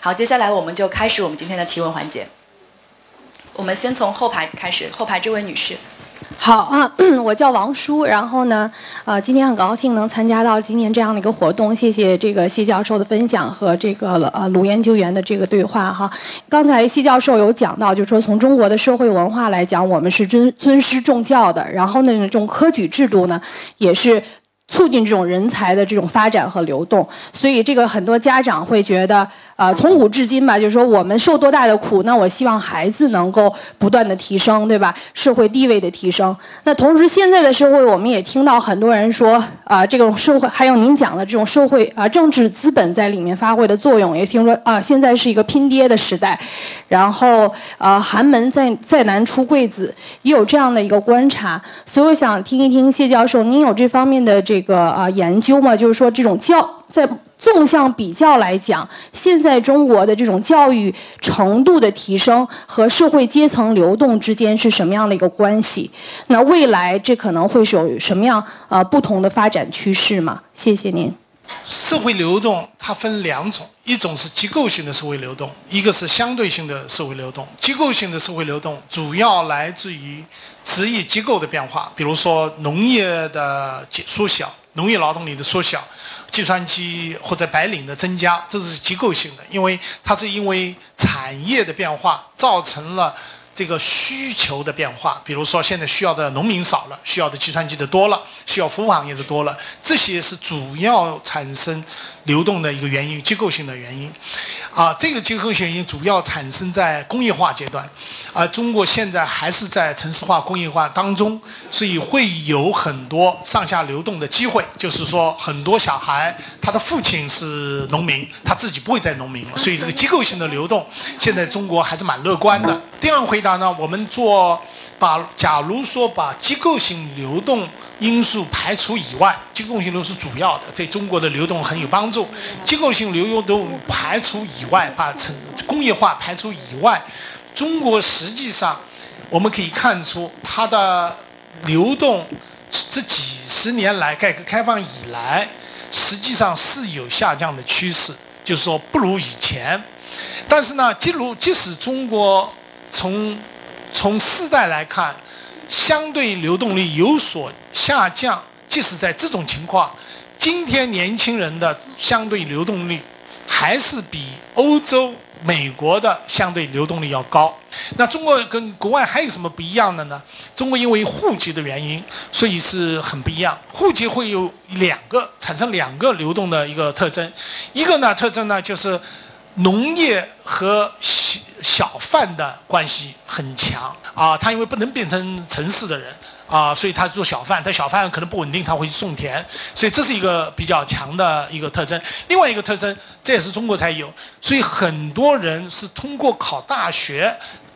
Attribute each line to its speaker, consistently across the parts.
Speaker 1: 好，接下来我们就开始我们今天的提问环节。我们先从后排开始，后排这位女士。
Speaker 2: 好啊，我叫王叔，然后呢，呃，今天很高兴能参加到今年这样的一个活动，谢谢这个谢教授的分享和这个呃卢研究员的这个对话哈。刚才谢教授有讲到，就是说从中国的社会文化来讲，我们是尊尊师重教的，然后呢，这种科举制度呢，也是。促进这种人才的这种发展和流动，所以这个很多家长会觉得，呃，从古至今吧，就是说我们受多大的苦，那我希望孩子能够不断的提升，对吧？社会地位的提升。那同时，现在的社会，我们也听到很多人说，啊，这种社会还有您讲的这种社会啊，政治资本在里面发挥的作用，也听说啊，现在是一个拼爹的时代，然后呃，寒门再再难出贵子，也有这样的一个观察。所以我想听一听谢教授，您有这方面的这。个啊研究吗，就是说这种教在纵向比较来讲，现在中国的这种教育程度的提升和社会阶层流动之间是什么样的一个关系？那未来这可能会是有什么样呃不同的发展趋势吗？谢谢您。
Speaker 3: 社会流动它分两种，一种是结构性的社会流动，一个是相对性的社会流动。结构性的社会流动主要来自于。职业结构的变化，比如说农业的缩小，农业劳动力的缩小，计算机或者白领的增加，这是结构性的，因为它是因为产业的变化造成了这个需求的变化。比如说现在需要的农民少了，需要的计算机的多了，需要服务行业的多了，这些是主要产生流动的一个原因，结构性的原因。啊，这个结构性原因主要产生在工业化阶段，而中国现在还是在城市化、工业化当中，所以会有很多上下流动的机会。就是说，很多小孩他的父亲是农民，他自己不会再农民了，所以这个结构性的流动，现在中国还是蛮乐观的。第二个回答呢，我们做把，假如说把机构性流动。因素排除以外，机构性流是主要的，在中国的流动很有帮助。机构性流动排除以外，把成工业化排除以外，中国实际上我们可以看出它的流动这几十年来改革开放以来，实际上是有下降的趋势，就是说不如以前。但是呢，即如即使中国从从世代来看。相对流动力有所下降，即使在这种情况，今天年轻人的相对流动力还是比欧洲、美国的相对流动力要高。那中国跟国外还有什么不一样的呢？中国因为户籍的原因，所以是很不一样。户籍会有两个产生两个流动的一个特征，一个呢特征呢就是农业和小小贩的关系很强。啊，他因为不能变成城市的人啊，所以他做小贩，但小贩可能不稳定，他会去种田，所以这是一个比较强的一个特征。另外一个特征，这也是中国才有，所以很多人是通过考大学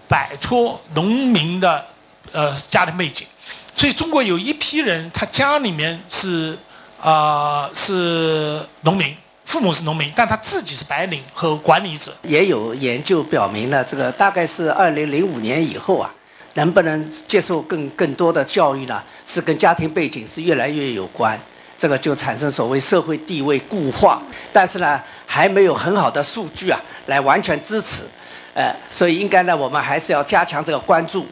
Speaker 3: 摆脱农民的呃家庭背景，所以中国有一批人，他家里面是啊是农民。父母是农民，但他自己是白领和管理者。
Speaker 4: 也有研究表明呢，这个大概是二零零五年以后啊。能不能接受更更多的教育呢？是跟家庭背景是越来越有关，这个就产生所谓社会地位固化。但是呢，还没有很好的数据啊，来完全支持。呃，所以应该呢，我们还是要加强这个关注。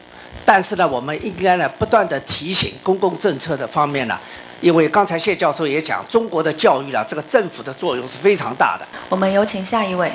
Speaker 4: 但是呢，我们应该呢，不断的提醒公共政策的方面呢，因为刚才谢教授也讲，中国的教育啊，这个政府的作用是非常大的。
Speaker 1: 我们有请下一位，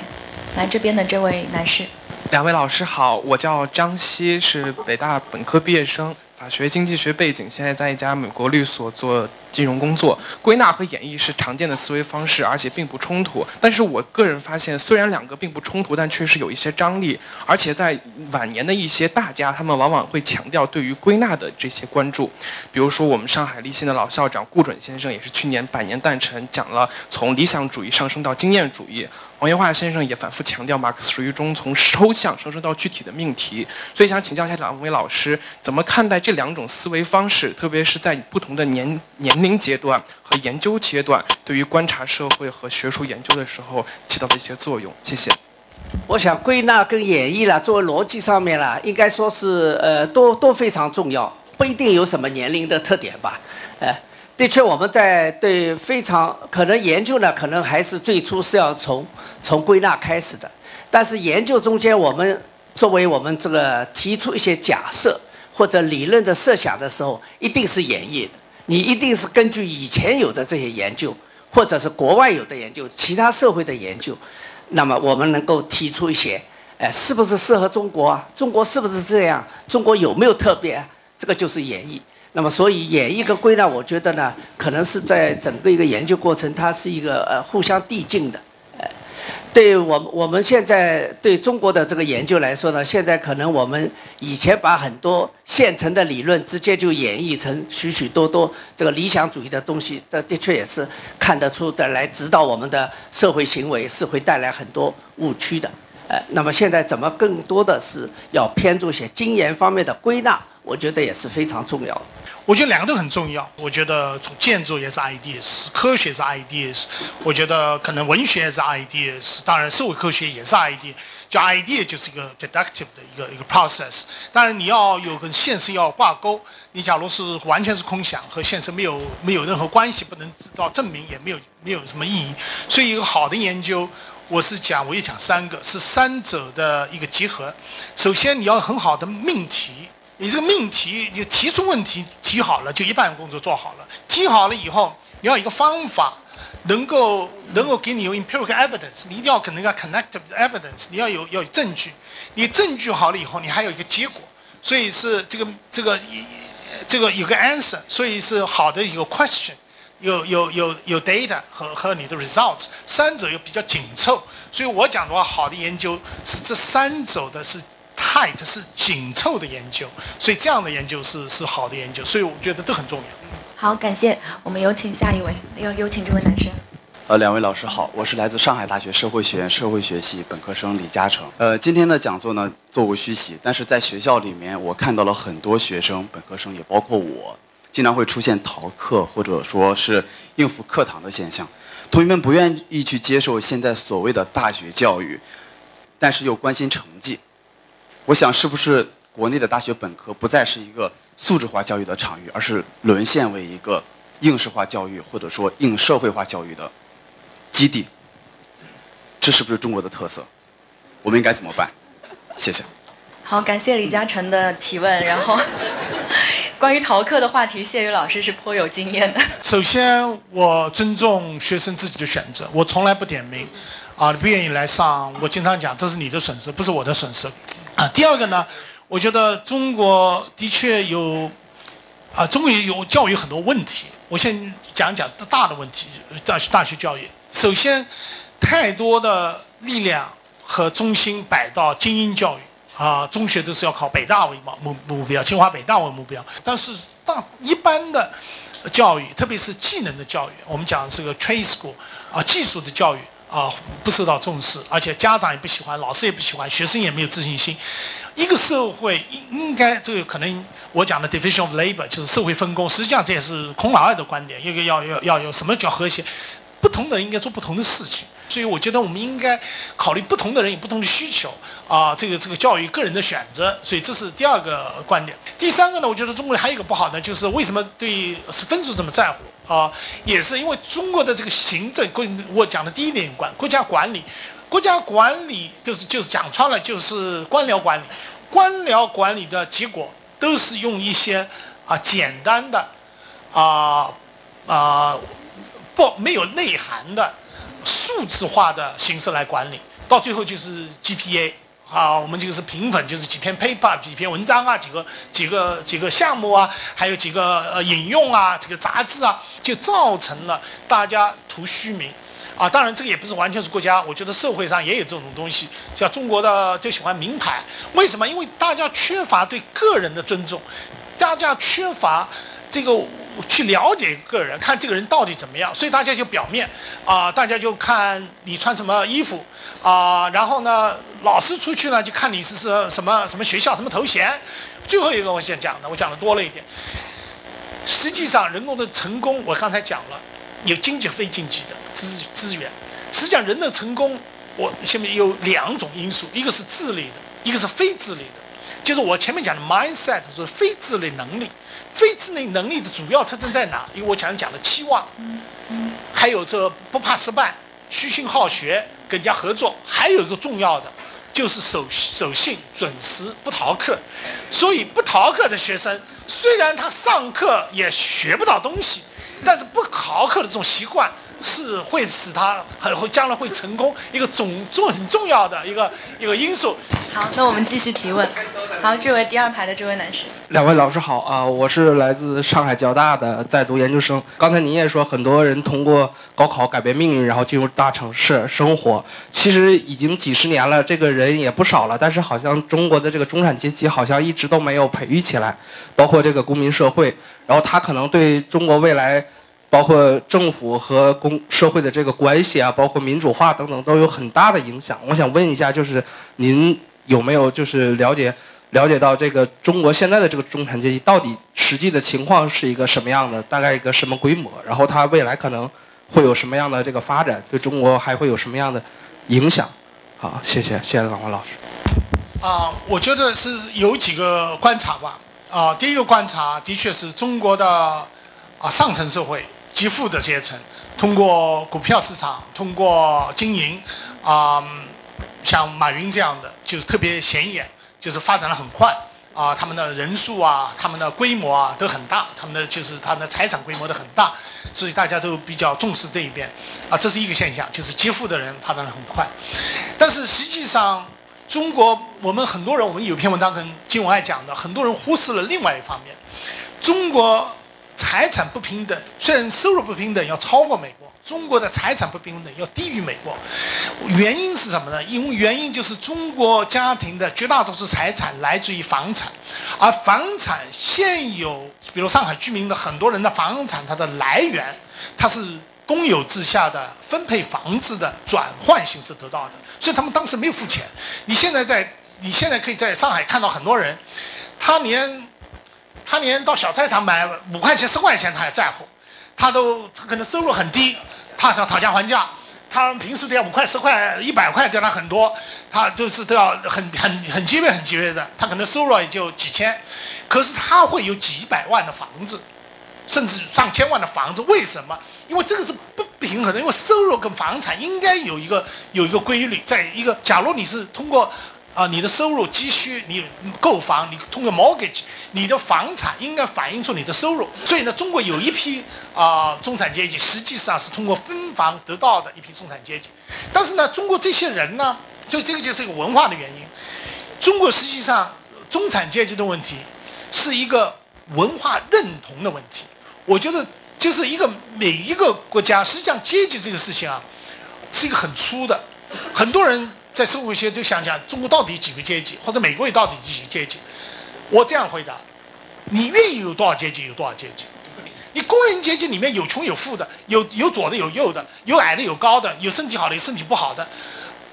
Speaker 1: 来这边的这位男士。
Speaker 5: 两位老师好，我叫张希，是北大本科毕业生，法学经济学背景，现在在一家美国律所做。金融工作归纳和演绎是常见的思维方式，而且并不冲突。但是我个人发现，虽然两个并不冲突，但确实有一些张力。而且在晚年的一些大家，他们往往会强调对于归纳的这些关注。比如说，我们上海立信的老校长顾准先生，也是去年百年诞辰，讲了从理想主义上升到经验主义。王元化先生也反复强调马克思主义中从抽象上升到具体的命题。所以想请教一下两位老师，怎么看待这两种思维方式，特别是在不同的年年龄。阶段和研究阶段对于观察社会和学术研究的时候起到的一些作用，谢谢。
Speaker 4: 我想归纳跟演绎了，作为逻辑上面了，应该说是呃都都非常重要，不一定有什么年龄的特点吧。哎，的确我们在对非常可能研究呢，可能还是最初是要从从归纳开始的。但是研究中间，我们作为我们这个提出一些假设或者理论的设想的时候，一定是演绎的。你一定是根据以前有的这些研究，或者是国外有的研究、其他社会的研究，那么我们能够提出一些，哎，是不是适合中国啊？中国是不是这样？中国有没有特别？这个就是演绎。那么，所以演绎跟归纳，我觉得呢，可能是在整个一个研究过程，它是一个呃互相递进的。呃，对我们我们现在对中国的这个研究来说呢，现在可能我们以前把很多现成的理论直接就演绎成许许多多这个理想主义的东西，这的确也是看得出的来指导我们的社会行为是会带来很多误区的。呃，那么现在怎么更多的是要偏重些经验方面的归纳，我觉得也是非常重要的。
Speaker 3: 我觉得两个都很重要。我觉得从建筑也是 ideas，科学是 ideas，我觉得可能文学也是 ideas，当然社会科学也是 idea。叫 idea 就是一个 deductive 的一个一个 process。当然你要有跟现实要挂钩。你假如是完全是空想，和现实没有没有任何关系，不能知道证明，也没有没有什么意义。所以一个好的研究，我是讲我也讲三个，是三者的一个结合。首先你要很好的命题。你这个命题，你提出问题提好了，就一半工作做好了。提好了以后，你要一个方法，能够能够给你有 empirical evidence，你一定要可能要 connective evidence，你要有要有证据。你证据好了以后，你还有一个结果，所以是这个这个这个有个 answer，所以是好的一个 question，有有有有 data 和和你的 results，三者又比较紧凑。所以我讲的话，好的研究是这三者的是。Tight 是紧凑的研究，所以这样的研究是是好的研究，所以我觉得都很重要。
Speaker 1: 好，感谢，我们有请下一位，有有请这位男生。
Speaker 6: 呃，两位老师好，我是来自上海大学社会学院社会学系本科生李嘉诚。呃，今天的讲座呢，座无虚席，但是在学校里面，我看到了很多学生，本科生也包括我，经常会出现逃课或者说是应付课堂的现象。同学们不愿意去接受现在所谓的大学教育，但是又关心成绩。我想，是不是国内的大学本科不再是一个素质化教育的场域，而是沦陷为一个应试化教育或者说应社会化教育的基地？这是不是中国的特色？我们应该怎么办？谢谢。
Speaker 1: 好，感谢李嘉诚的提问。然后，关于逃课的话题，谢宇老师是颇有经验的。
Speaker 3: 首先，我尊重学生自己的选择，我从来不点名。啊，你不愿意来上，我经常讲，这是你的损失，不是我的损失。啊，第二个呢，我觉得中国的确有，啊，中国有教育很多问题。我先讲讲大的问题，大学大学教育。首先，太多的力量和中心摆到精英教育啊，中学都是要考北大为目目目标，清华北大为目标。但是大一般的教育，特别是技能的教育，我们讲是个 trade school 啊，技术的教育。啊，不受到重视，而且家长也不喜欢，老师也不喜欢，学生也没有自信心。一个社会应应该这个可能我讲的 division of labor 就是社会分工，实际上这也是孔老二的观点。一个要要要有什么叫和谐，不同的人应该做不同的事情。所以我觉得我们应该考虑不同的人有不同的需求啊，这个这个教育个人的选择。所以这是第二个观点。第三个呢，我觉得中国还有一个不好呢，就是为什么对分数这么在乎？啊，也是因为中国的这个行政，跟我讲的第一点有关国家管理，国家管理就是就是讲穿了就是官僚管理，官僚管理的结果都是用一些啊简单的啊啊不没有内涵的数字化的形式来管理，到最后就是 GPA。啊，我们就是评分，就是几篇 paper、几篇文章啊，几个几个几个项目啊，还有几个呃引用啊，这个杂志啊，就造成了大家图虚名，啊，当然这个也不是完全是国家，我觉得社会上也有这种东西，像中国的就喜欢名牌，为什么？因为大家缺乏对个人的尊重，大家缺乏这个。去了解个人，看这个人到底怎么样，所以大家就表面啊，大家就看你穿什么衣服啊，然后呢，老师出去呢就看你是是什么什么学校什么头衔。最后一个我想讲的，我讲的多了一点。实际上，人工的成功，我刚才讲了，有经济非经济的资资源。实际上，人的成功，我下面有两种因素，一个是智力的，一个是非智力的。就是我前面讲的 mindset，就是非智力能力。非智能能力的主要特征在哪？因为我讲讲的期望，还有这不怕失败、虚心好学跟人家合作，还有一个重要的就是守守信、准时、不逃课。所以不逃课的学生，虽然他上课也学不到东西，但是不逃课的这种习惯。是会使他很会将来会成功一个总重很重要的一个一个因素。
Speaker 1: 好，那我们继续提问。好，这位第二排的这位男士。
Speaker 7: 两位老师好啊，我是来自上海交大的在读研究生。刚才您也说，很多人通过高考改变命运，然后进入大城市生活。其实已经几十年了，这个人也不少了。但是好像中国的这个中产阶级好像一直都没有培育起来，包括这个公民社会。然后他可能对中国未来。包括政府和公社会的这个关系啊，包括民主化等等，都有很大的影响。我想问一下，就是您有没有就是了解了解到这个中国现在的这个中产阶级到底实际的情况是一个什么样的，大概一个什么规模？然后它未来可能会有什么样的这个发展？对中国还会有什么样的影响？好，谢谢，谢谢两位老师。
Speaker 3: 啊，我觉得是有几个观察吧。啊，第一个观察的确是中国的啊上层社会。极富的阶层，通过股票市场，通过经营，啊，像马云这样的，就是特别显眼，就是发展的很快，啊，他们的人数啊，他们的规模啊都很大，他们的就是他们的财产规模都很大，所以大家都比较重视这一边，啊，这是一个现象，就是极富的人发展的很快，但是实际上，中国我们很多人，我们有篇文章跟金文爱讲的，很多人忽视了另外一方面，中国。财产不平等，虽然收入不平等要超过美国，中国的财产不平等要低于美国。原因是什么呢？因为原因就是中国家庭的绝大多数财产来自于房产，而房产现有，比如上海居民的很多人的房产，它的来源，它是公有制下的分配房子的转换形式得到的，所以他们当时没有付钱。你现在在，你现在可以在上海看到很多人，他连。他连到小菜场买五块钱、十块钱他也在乎，他都他可能收入很低，他想讨价还价，他平时都要五块、十块、一百块，对他很多，他就是都要很很很节约、很节约的。他可能收入也就几千，可是他会有几百万的房子，甚至上千万的房子。为什么？因为这个是不平衡的，因为收入跟房产应该有一个有一个规律，在一个假如你是通过。啊，你的收入积蓄，你购房，你通过 mortgage，你的房产应该反映出你的收入。所以呢，中国有一批啊中产阶级，实际上是通过分房得到的一批中产阶级。但是呢，中国这些人呢，就这个就是一个文化的原因。中国实际上中产阶级的问题是一个文化认同的问题。我觉得就是一个每一个国家，实际上阶级这个事情啊，是一个很粗的，很多人。在社会学就想想中国到底几个阶级，或者美国也到底几个阶级？我这样回答：你愿意有多少阶级有多少阶级。你工人阶级里面有穷有富的，有有左的有右的，有矮的有高的，有身体好的有身体不好的。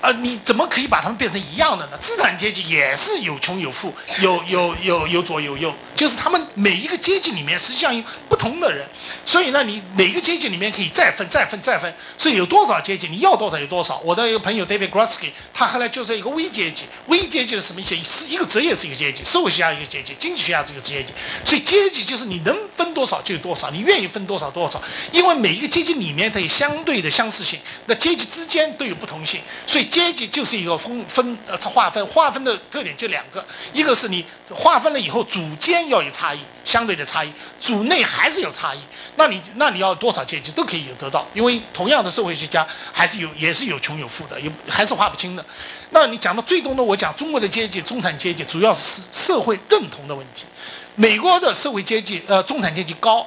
Speaker 3: 呃，你怎么可以把他们变成一样的呢？资产阶级也是有穷有富，有有有有左有右，就是他们每一个阶级里面实际上有不同的人，所以呢，你每个阶级里面可以再分再分再分，所以有多少阶级你要多少有多少。我的一个朋友 David Grosky，他后来就是一个微阶级，微阶级是什么意思？是一个职业是一个阶级，社会学家一个阶级，经济学家是一个阶级，所以阶级就是你能分多少就有多少，你愿意分多少多少，因为每一个阶级里面它有相对的相似性，那阶级之间都有不同性，所以。阶级就是一个分分呃划分，划分的特点就两个，一个是你划分了以后组间要有差异，相对的差异，组内还是有差异，那你那你要多少阶级都可以有得到，因为同样的社会学家还是有也是有穷有富的，也还是划不清的。那你讲到最终呢，我讲中国的阶级中产阶级主要是社会认同的问题，美国的社会阶级呃中产阶级高，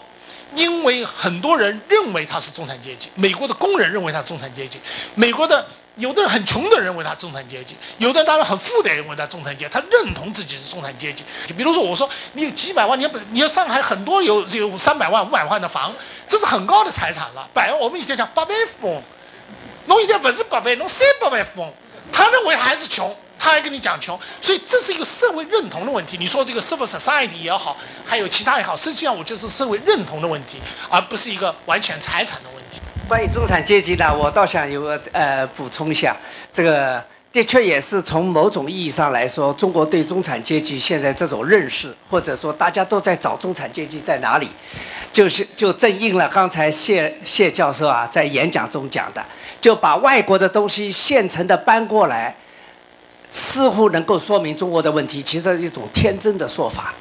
Speaker 3: 因为很多人认为他是中产阶级，美国的工人认为他是中产阶级，美国的。有的人很穷的认为他中产阶级，有的人当然很富的认为他中产阶级，他认同自己是中产阶级。就比如说，我说你有几百万，你要你要上海很多有有三百万、五百万的房，这是很高的财产了。百万我们以前讲八百富翁，弄一点不是八百，弄三百万富翁，他认为还是穷，他还跟你讲穷，所以这是一个社会认同的问题。你说这个 civil society 也好，还有其他也好，实际上我就是社会认同的问题，而不是一个完全财产的问题。
Speaker 4: 关于中产阶级呢，我倒想有个呃补充一下，这个。的确也是从某种意义上来说，中国对中产阶级现在这种认识，或者说大家都在找中产阶级在哪里，就是就正应了刚才谢谢教授啊在演讲中讲的，就把外国的东西现成的搬过来，似乎能够说明中国的问题，其实是一种天真的说法。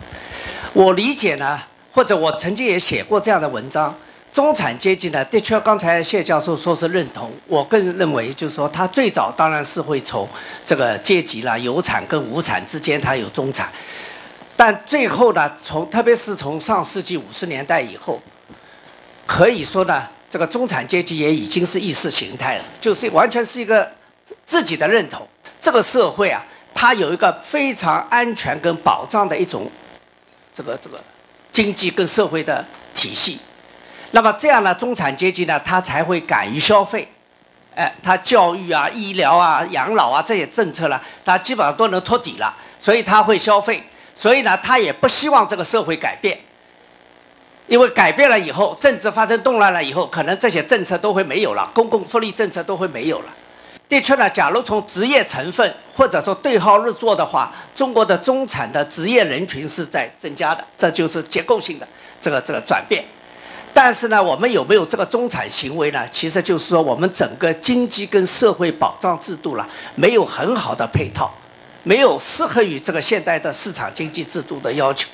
Speaker 4: 我理解呢，或者我曾经也写过这样的文章。中产阶级呢，的确，刚才谢教授说是认同，我更认为就是说，他最早当然是会从这个阶级啦，有产跟无产之间，它有中产，但最后呢，从特别是从上世纪五十年代以后，可以说呢，这个中产阶级也已经是意识形态了，就是完全是一个自己的认同。这个社会啊，它有一个非常安全跟保障的一种这个这个经济跟社会的体系。那么这样呢，中产阶级呢，他才会敢于消费，哎，他教育啊、医疗啊、养老啊这些政策呢，他基本上都能托底了，所以他会消费，所以呢，他也不希望这个社会改变，因为改变了以后，政治发生动乱了以后，可能这些政策都会没有了，公共福利政策都会没有了。的确呢，假如从职业成分或者说对号入座的话，中国的中产的职业人群是在增加的，这就是结构性的这个这个转变。但是呢，我们有没有这个中产行为呢？其实就是说，我们整个经济跟社会保障制度了，没有很好的配套，没有适合于这个现代的市场经济制度的要求。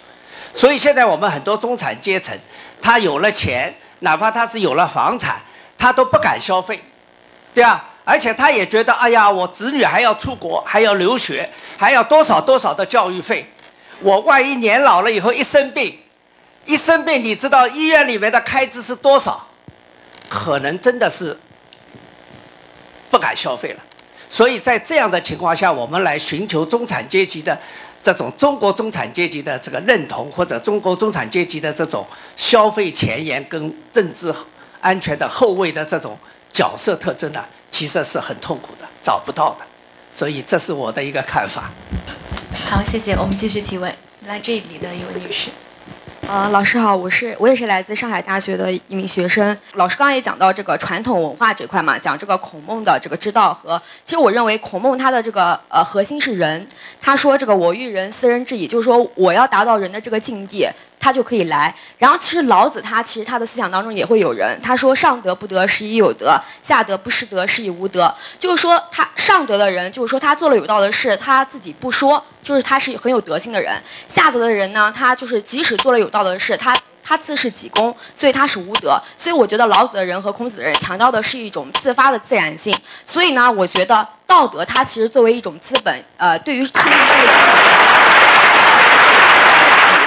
Speaker 4: 所以现在我们很多中产阶层，他有了钱，哪怕他是有了房产，他都不敢消费，对啊，而且他也觉得，哎呀，我子女还要出国，还要留学，还要多少多少的教育费，我万一年老了以后一生病。一生病，你知道医院里面的开支是多少？可能真的是不敢消费了。所以在这样的情况下，我们来寻求中产阶级的这种中国中产阶级的这个认同，或者中国中产阶级的这种消费前沿跟政治安全的后卫的这种角色特征呢，其实是很痛苦的，找不到的。所以这是我的一个看法。
Speaker 1: 好，谢谢。我们继续提问，来这里的一位女士。
Speaker 8: 呃，老师好，我是我也是来自上海大学的一名学生。老师刚刚也讲到这个传统文化这块嘛，讲这个孔孟的这个之道和，其实我认为孔孟他的这个呃核心是人。他说这个我欲人斯人至矣，就是说我要达到人的这个境地。他就可以来。然后其实老子他其实他的思想当中也会有人，他说上德不德是以有德，下德不失德是以无德。就是说他上德的人，就是说他做了有道的事，他自己不说，就是他是很有德性的人。下德的人呢，他就是即使做了有道的事，他他自是己功，所以他是无德。所以我觉得老子的人和孔子的人强调的是一种自发的自然性。所以呢，我觉得道德它其实作为一种资本，呃，对于促进社会生活。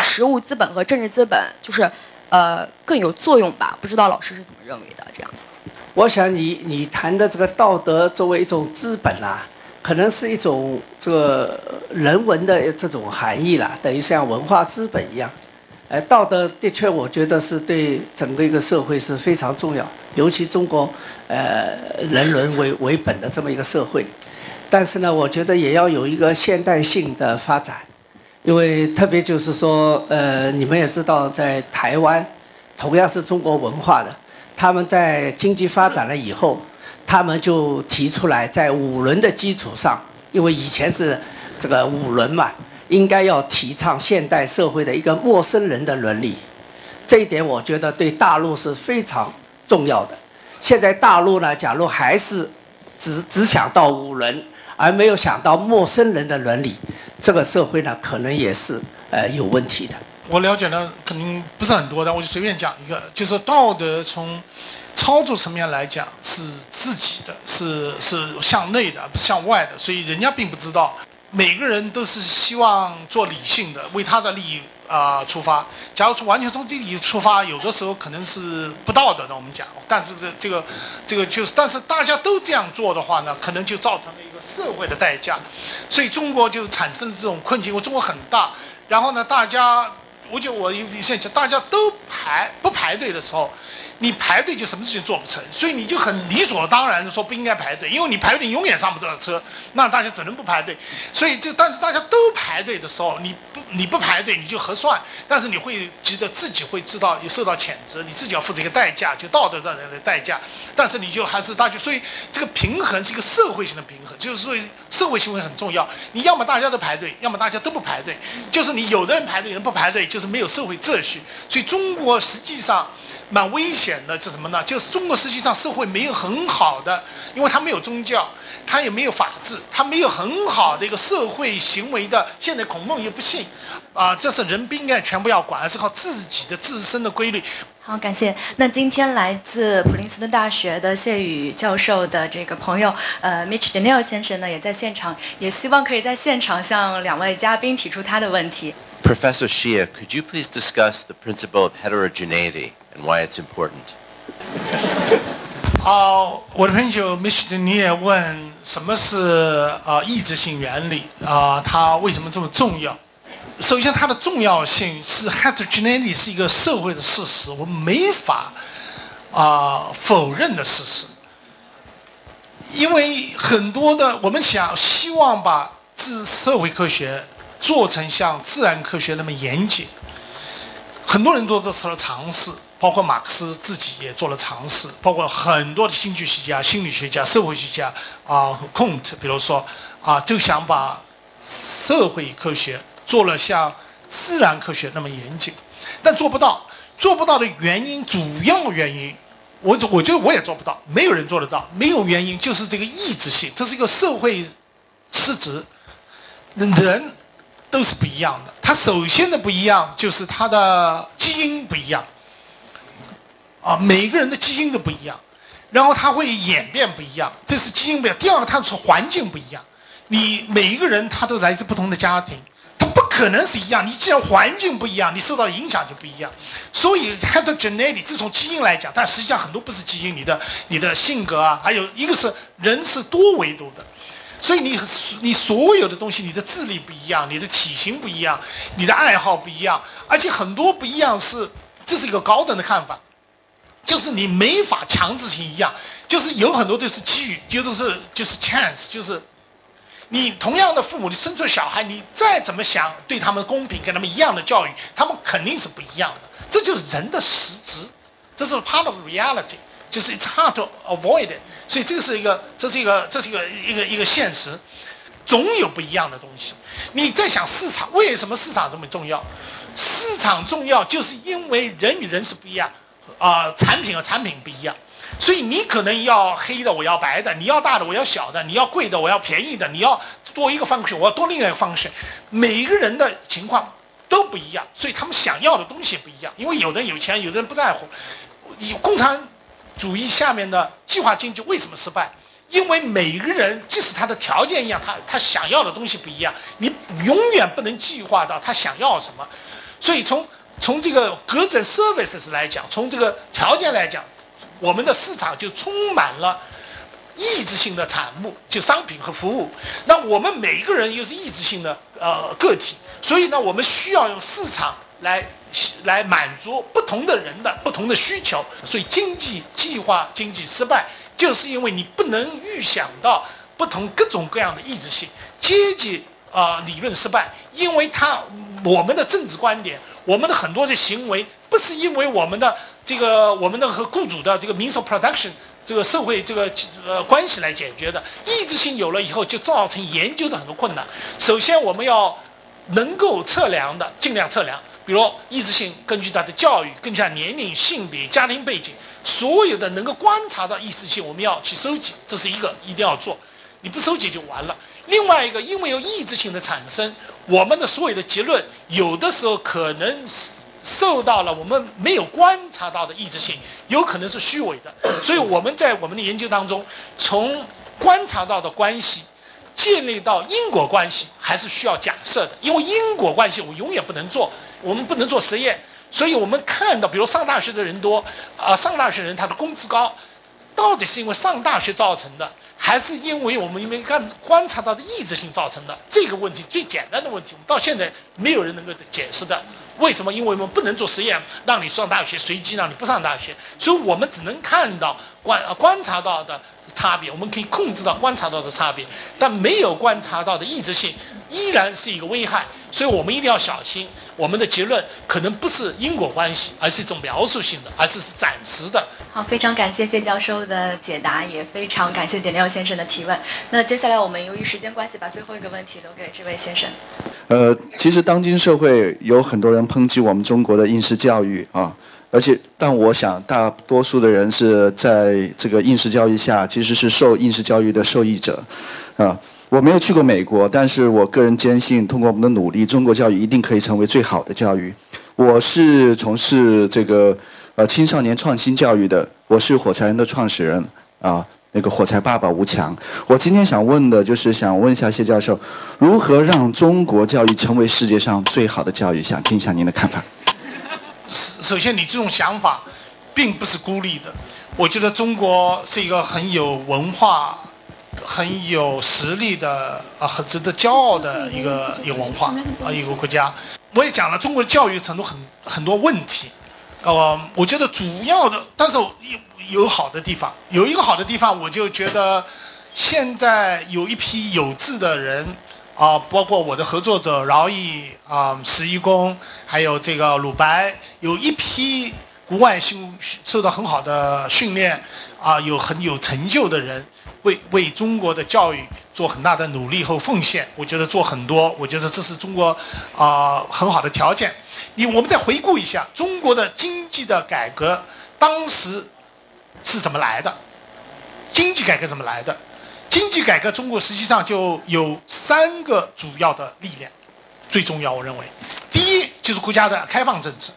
Speaker 8: 实物资本和政治资本就是，呃，更有作用吧？不知道老师是怎么认为的？这样子。
Speaker 4: 我想你你谈的这个道德作为一种资本啊，可能是一种这个人文的这种含义啦，等于像文化资本一样。哎，道德的确，我觉得是对整个一个社会是非常重要，尤其中国，呃，人伦为为本的这么一个社会。但是呢，我觉得也要有一个现代性的发展。因为特别就是说，呃，你们也知道，在台湾，同样是中国文化的，他们在经济发展了以后，他们就提出来，在五伦的基础上，因为以前是这个五伦嘛，应该要提倡现代社会的一个陌生人的伦理，这一点我觉得对大陆是非常重要的。现在大陆呢，假如还是只只想到五伦，而没有想到陌生人的伦理。这个社会呢，可能也是呃有问题的。
Speaker 3: 我了解的肯定不是很多的，我就随便讲一个，就是道德从操作层面来讲是自己的，是是向内的，不向外的，所以人家并不知道。每个人都是希望做理性的，为他的利益啊出发。假如从完全从地理出发，有的时候可能是不道德的。我们讲，但是这这个这个就是，但是大家都这样做的话呢，可能就造成了一个。社会的代价，所以中国就产生了这种困境。我中国很大，然后呢，大家，我就我有些讲，大家都排不排队的时候，你排队就什么事情做不成，所以你就很理所当然的说不应该排队，因为你排队永远上不到车，那大家只能不排队。所以这但是大家都排队的时候，你不你不排队你就合算，但是你会觉得自己会知道也受到谴责，你自己要付这个代价，就道德上的代价。但是你就还是大家，所以这个平衡是一个社会性的平衡，就是说社会行为很重要。你要么大家都排队，要么大家都不排队，就是你有的人排队，有人不排队，就是没有社会秩序。所以中国实际上。蛮危险的，这什么呢？就是中国实际上社会没有很好的，因为它没有宗教，它也没有法治，它没有很好的一个社会行为的。现在孔孟也不信，啊，这是人不应该全部要管，而是靠自己的自身的规律。
Speaker 1: 好，感谢。那今天来自普林斯顿大学的谢宇教授的这个朋友，呃，Mitch Daniel 先生呢，也在现场，也希望可以在现场向两位嘉宾提出他的问题。
Speaker 9: Professor Shia, could you please discuss the principle of heterogeneity? and why it's important.
Speaker 3: 啊，我的朋友 Michel 你也问什么是啊抑制性原理啊？它为什么这么重要？首先，它的重要性是 heterogeneity 是一个社会的事实，我们没法啊否认的事实。因为很多的我们想希望把自社会科学 做成像自然科学那么严谨，很多人都做了尝试。包括马克思自己也做了尝试，包括很多的经济学家、心理学家、社会学家啊孔特比如说啊，就想把社会科学做了像自然科学那么严谨，但做不到。做不到的原因，主要原因，我我觉得我也做不到，没有人做得到。没有原因，就是这个意志性，这是一个社会实质，人都是不一样的。他首先的不一样，就是他的基因不一样。啊，每个人的基因都不一样，然后他会演变不一样，这是基因不一样。第二个，他是环境不一样。你每一个人他都来自不同的家庭，他不可能是一样。你既然环境不一样，你受到的影响就不一样。所以，heterogeneity 是从基因来讲，但实际上很多不是基因，你的你的性格啊，还有一个是人是多维度的，所以你你所有的东西，你的智力不一样，你的体型不一样，你的爱好不一样，而且很多不一样是这是一个高等的看法。就是你没法强制性一样，就是有很多都是机遇，就是就是 chance，就是你同样的父母，你生出小孩，你再怎么想对他们公平，跟他们一样的教育，他们肯定是不一样的。这就是人的实质，这是 part of reality，就是 it's hard to avoid it，。所以这个是一个，这是一个，这是一个一个一个现实，总有不一样的东西。你在想市场为什么市场这么重要？市场重要，就是因为人与人是不一样。啊，产品和产品不一样，所以你可能要黑的，我要白的；你要大的，我要小的；你要贵的，我要便宜的；你要多一个方式，我要多另外一个方式。每一个人的情况都不一样，所以他们想要的东西也不一样。因为有的人有钱，有的人不在乎。以共产主义下面的计划经济为什么失败？因为每个人即使他的条件一样，他他想要的东西不一样，你永远不能计划到他想要什么。所以从从这个隔着 services 来讲，从这个条件来讲，我们的市场就充满了意志性的产物，就商品和服务。那我们每一个人又是意志性的呃个体，所以呢，我们需要用市场来来满足不同的人的不同的需求。所以经济计划经济失败，就是因为你不能预想到不同各种各样的意志性。阶级啊理论失败，因为它我们的政治观点。我们的很多的行为不是因为我们的这个我们的和雇主的这个民手 production 这个社会这个呃关系来解决的，意志性有了以后就造成研究的很多困难。首先我们要能够测量的尽量测量，比如意志性根据他的教育、根据他年龄、性别、家庭背景，所有的能够观察到意志性，我们要去收集，这是一个一定要做。你不收集就完了。另外一个，因为有意志性的产生，我们的所有的结论有的时候可能受到了我们没有观察到的意志性，有可能是虚伪的。所以我们在我们的研究当中，从观察到的关系建立到因果关系，还是需要假设的。因为因果关系我永远不能做，我们不能做实验。所以我们看到，比如上大学的人多，啊，上大学人他的工资高，到底是因为上大学造成的？还是因为我们因为看观察到的抑制性造成的这个问题，最简单的问题，我们到现在没有人能够解释的。为什么？因为我们不能做实验，让你上大学，随机让你不上大学，所以我们只能看到观观察到的差别，我们可以控制到观察到的差别，但没有观察到的抑制性依然是一个危害，所以我们一定要小心。我们的结论可能不是因果关系，而是一种描述性的，而是是暂时的。
Speaker 1: 好，非常感谢谢教授的解答，也非常感谢点亮先生的提问。那接下来我们由于时间关系，把最后一个问题留给这位先生。
Speaker 10: 呃，其实当今社会有很多人抨击我们中国的应试教育啊，而且，但我想大多数的人是在这个应试教育下，其实是受应试教育的受益者，啊。我没有去过美国，但是我个人坚信，通过我们的努力，中国教育一定可以成为最好的教育。我是从事这个呃青少年创新教育的，我是火柴人的创始人啊，那个火柴爸爸吴强。我今天想问的就是想问一下谢教授，如何让中国教育成为世界上最好的教育？想听一下您的看法。
Speaker 3: 首先，你这种想法并不是孤立的。我觉得中国是一个很有文化。很有实力的啊，很值得骄傲的一个一个文化啊，一个国家。我也讲了，中国的教育程度很很多问题，呃，我觉得主要的，但是有有好的地方，有一个好的地方，我就觉得现在有一批有志的人啊，包括我的合作者饶毅啊、石一公，还有这个鲁白，有一批国外训受到很好的训练啊，有很有成就的人。为为中国的教育做很大的努力和奉献，我觉得做很多，我觉得这是中国啊很好的条件。你我们再回顾一下中国的经济的改革，当时是怎么来的？经济改革怎么来的？经济改革中国实际上就有三个主要的力量，最重要我认为，第一就是国家的开放政策，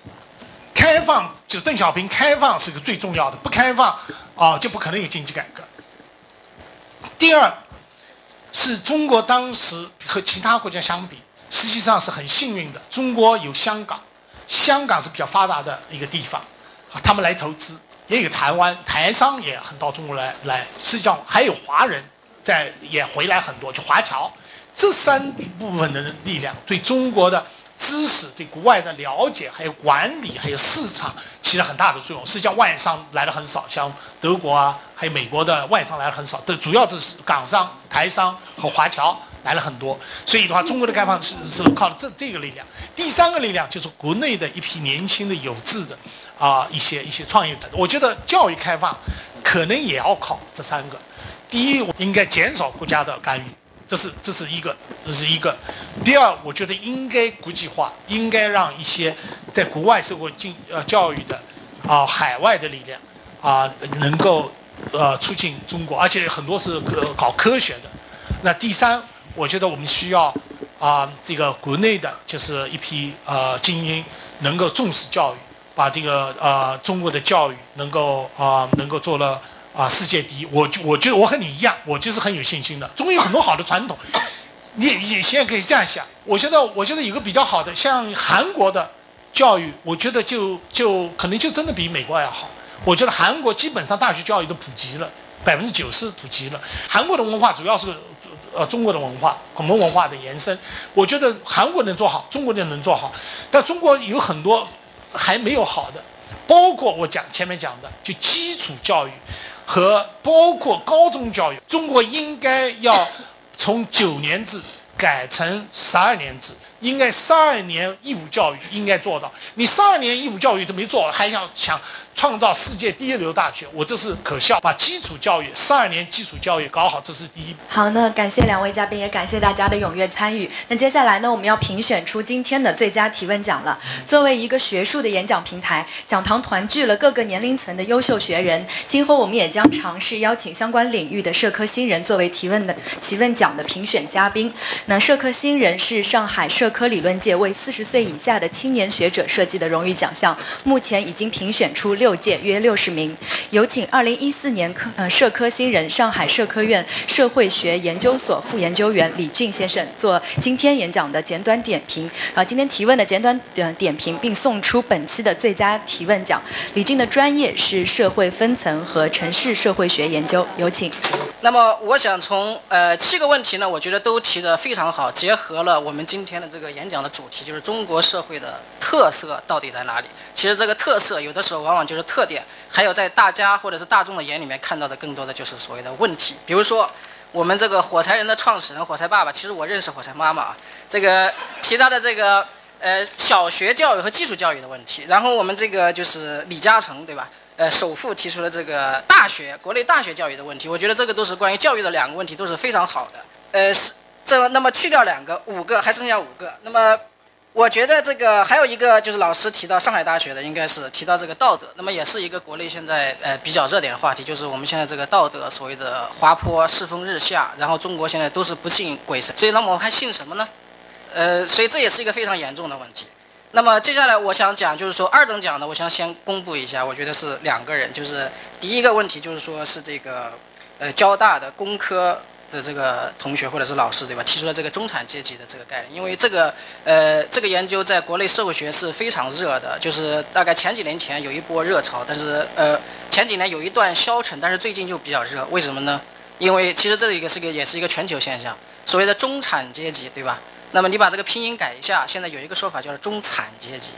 Speaker 3: 开放就邓小平开放是个最重要的，不开放啊就不可能有经济改革。第二，是中国当时和其他国家相比，实际上是很幸运的。中国有香港，香港是比较发达的一个地方，他们来投资，也有台湾台商也很到中国来来，实际上还有华人在也回来很多，就华侨，这三部分的力量对中国的。知识对国外的了解，还有管理，还有市场，起了很大的作用。实际上，外商来的很少，像德国啊，还有美国的外商来的很少。这主要是港商、台商和华侨来了很多。所以的话，中国的开放是是靠这这个力量。第三个力量就是国内的一批年轻的有志的啊一些一些创业者。我觉得教育开放可能也要靠这三个。第一，我应该减少国家的干预。这是这是一个，这是一个。第二，我觉得应该国际化，应该让一些在国外受过经呃教育的啊海外的力量啊能够呃促进中国，而且很多是呃搞科学的。那第三，我觉得我们需要啊这个国内的就是一批呃精英能够重视教育，把这个呃中国的教育能够啊能够做了。啊，世界第一！我我觉得我和你一样，我就是很有信心的。中国有很多好的传统，你你现在可以这样想。我觉得，我觉得有个比较好的，像韩国的教育，我觉得就就可能就真的比美国要好。我觉得韩国基本上大学教育都普及了，百分之九十普及了。韩国的文化主要是呃中国的文化，孔孟文化的延伸。我觉得韩国能做好，中国人能做好，但中国有很多还没有好的，包括我讲前面讲的，就基础教育。和包括高中教育，中国应该要从九年制改成十二年制，应该十二年义务教育应该做到。你十二年义务教育都没做，还想抢。创造世界第一流大学，我这是可笑。把基础教育十二年基础教育搞好，这是第一。
Speaker 1: 好，那感谢两位嘉宾，也感谢大家的踊跃参与。那接下来呢，我们要评选出今天的最佳提问奖了。作为一个学术的演讲平台，讲堂团聚了各个年龄层的优秀学人。今后我们也将尝试邀请相关领域的社科新人作为提问的提问奖的评选嘉宾。那社科新人是上海社科理论界为四十岁以下的青年学者设计的荣誉奖项，目前已经评选出六。六届约六十名，有请二零一四年科呃社科新人，上海社科院社会学研究所副研究员李俊先生做今天演讲的简短点评，啊，今天提问的简短点点评，并送出本期的最佳提问奖。李俊的专业是社会分层和城市社会学研究，有请。
Speaker 11: 那么我想从呃七个问题呢，我觉得都提得非常好，结合了我们今天的这个演讲的主题，就是中国社会的特色到底在哪里？其实这个特色有的时候往往就是特点，还有在大家或者是大众的眼里面看到的更多的就是所谓的问题。比如说我们这个火柴人的创始人火柴爸爸，其实我认识火柴妈妈啊，这个提到的这个呃小学教育和技术教育的问题，然后我们这个就是李嘉诚对吧？呃，首富提出了这个大学国内大学教育的问题，我觉得这个都是关于教育的两个问题，都是非常好的。呃，是这那么去掉两个，五个还剩下五个。那么我觉得这个还有一个就是老师提到上海大学的，应该是提到这个道德，那么也是一个国内现在呃比较热点的话题，就是我们现在这个道德所谓的滑坡世风日下，然后中国现在都是不信鬼神，所以那么我还信什么呢？呃，所以这也是一个非常严重的问题。那么接下来我想讲，就是说二等奖呢，我想先公布一下，我觉得是两个人，就是第一个问题就是说是这个，呃，交大的工科的这个同学或者是老师对吧，提出了这个中产阶级的这个概念，因为这个呃这个研究在国内社会学是非常热的，就是大概前几年前有一波热潮，但是呃前几年有一段消沉，但是最近就比较热，为什么呢？因为其实这一个是个也是一个全球现象，所谓的中产阶级对吧？那么你把这个拼音改一下，现在有一个说法叫中产阶级，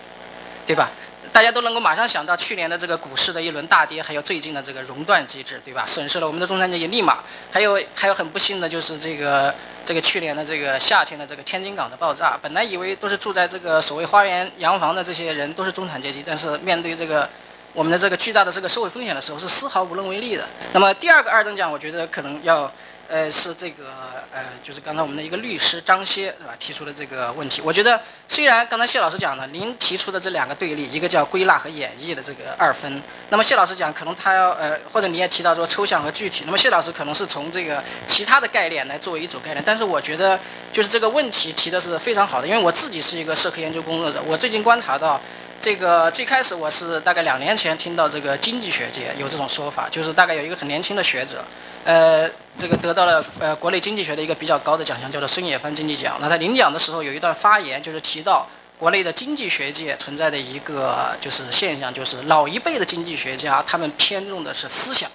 Speaker 11: 对吧？大家都能够马上想到去年的这个股市的一轮大跌，还有最近的这个熔断机制，对吧？损失了我们的中产阶级立马，还有还有很不幸的就是这个这个去年的这个夏天的这个天津港的爆炸，本来以为都是住在这个所谓花园洋房的这些人都是中产阶级，但是面对这个我们的这个巨大的这个社会风险的时候，是丝毫无能为力的。那么第二个二等奖，我觉得可能要。呃，是这个呃，就是刚才我们的一个律师张歇是吧提出的这个问题。我觉得虽然刚才谢老师讲了，您提出的这两个对立，一个叫归纳和演绎的这个二分，那么谢老师讲可能他要呃，或者你也提到说抽象和具体，那么谢老师可能是从这个其他的概念来作为一组概念。但是我觉得就是这个问题提的是非常好的，因为我自己是一个社科研究工作者，我最近观察到，这个最开始我是大概两年前听到这个经济学界有这种说法，就是大概有一个很年轻的学者。呃，这个得到了呃国内经济学的一个比较高的奖项，叫做孙冶方经济奖。那他领奖的时候有一段发言，就是提到国内的经济学界存在的一个就是现象，就是老一辈的经济学家他们偏重的是思想，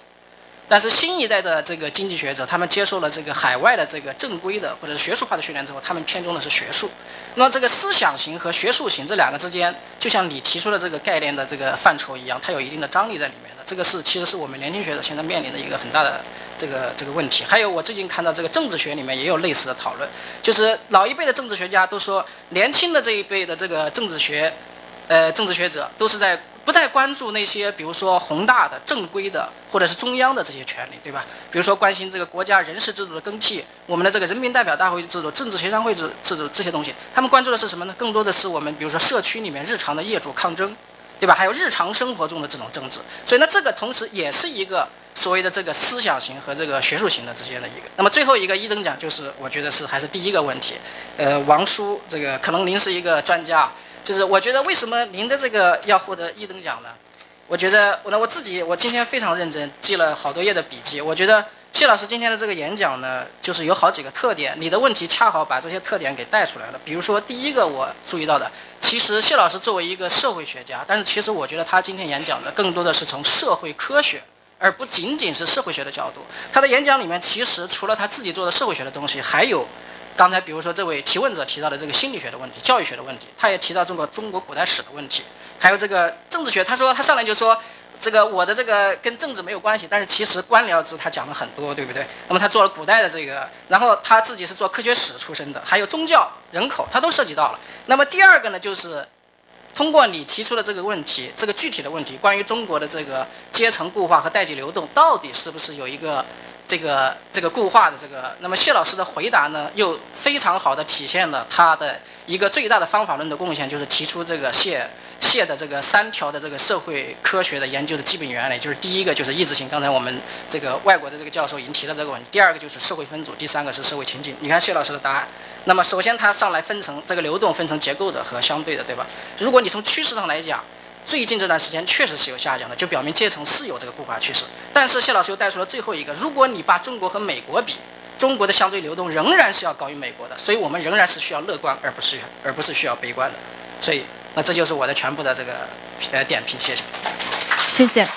Speaker 11: 但是新一代的这个经济学者，他们接受了这个海外的这个正规的或者是学术化的训练之后，他们偏重的是学术。那这个思想型和学术型这两个之间，就像你提出的这个概念的这个范畴一样，它有一定的张力在里面。这个是其实是我们年轻学者现在面临的一个很大的。这个这个问题，还有我最近看到这个政治学里面也有类似的讨论，就是老一辈的政治学家都说，年轻的这一辈的这个政治学，呃，政治学者都是在不再关注那些比如说宏大的、正规的或者是中央的这些权利，对吧？比如说关心这个国家人事制度的更替，我们的这个人民代表大会制度、政治协商会制制度这些东西，他们关注的是什么呢？更多的是我们比如说社区里面日常的业主抗争，对吧？还有日常生活中的这种政治，所以呢，这个同时也是一个。所谓的这个思想型和这个学术型的之间的一个，那么最后一个一等奖就是我觉得是还是第一个问题，呃，王叔这个可能您是一个专家，就是我觉得为什么您的这个要获得一等奖呢？我觉得我呢我自己我今天非常认真记了好多页的笔记，我觉得谢老师今天的这个演讲呢，就是有好几个特点，你的问题恰好把这些特点给带出来了。比如说第一个我注意到的，其实谢老师作为一个社会学家，但是其实我觉得他今天演讲的更多的是从社会科学。而不仅仅是社会学的角度，他的演讲里面其实除了他自己做的社会学的东西，还有刚才比如说这位提问者提到的这个心理学的问题、教育学的问题，他也提到中国中国古代史的问题，还有这个政治学。他说他上来就说这个我的这个跟政治没有关系，但是其实官僚制他讲了很多，对不对？那么他做了古代的这个，然后他自己是做科学史出身的，还有宗教、人口，他都涉及到了。那么第二个呢，就是。通过你提出的这个问题，这个具体的问题，关于中国的这个阶层固化和代际流动，到底是不是有一个这个这个固化的这个？那么谢老师的回答呢，又非常好的体现了他的一个最大的方法论的贡献，就是提出这个谢。谢的这个三条的这个社会科学的研究的基本原理，就是第一个就是意志性，刚才我们这个外国的这个教授已经提了这个问题。第二个就是社会分组，第三个是社会情境。你看谢老师的答案。那么首先他上来分成这个流动分成结构的和相对的，对吧？如果你从趋势上来讲，最近这段时间确实是有下降的，就表明阶层是有这个固化趋势。但是谢老师又带出了最后一个，如果你把中国和美国比，中国的相对流动仍然是要高于美国的，所以我们仍然是需要乐观，而不是而不是需要悲观的。所以。那这就是我的全部的这个呃点评，谢谢。
Speaker 1: 谢谢。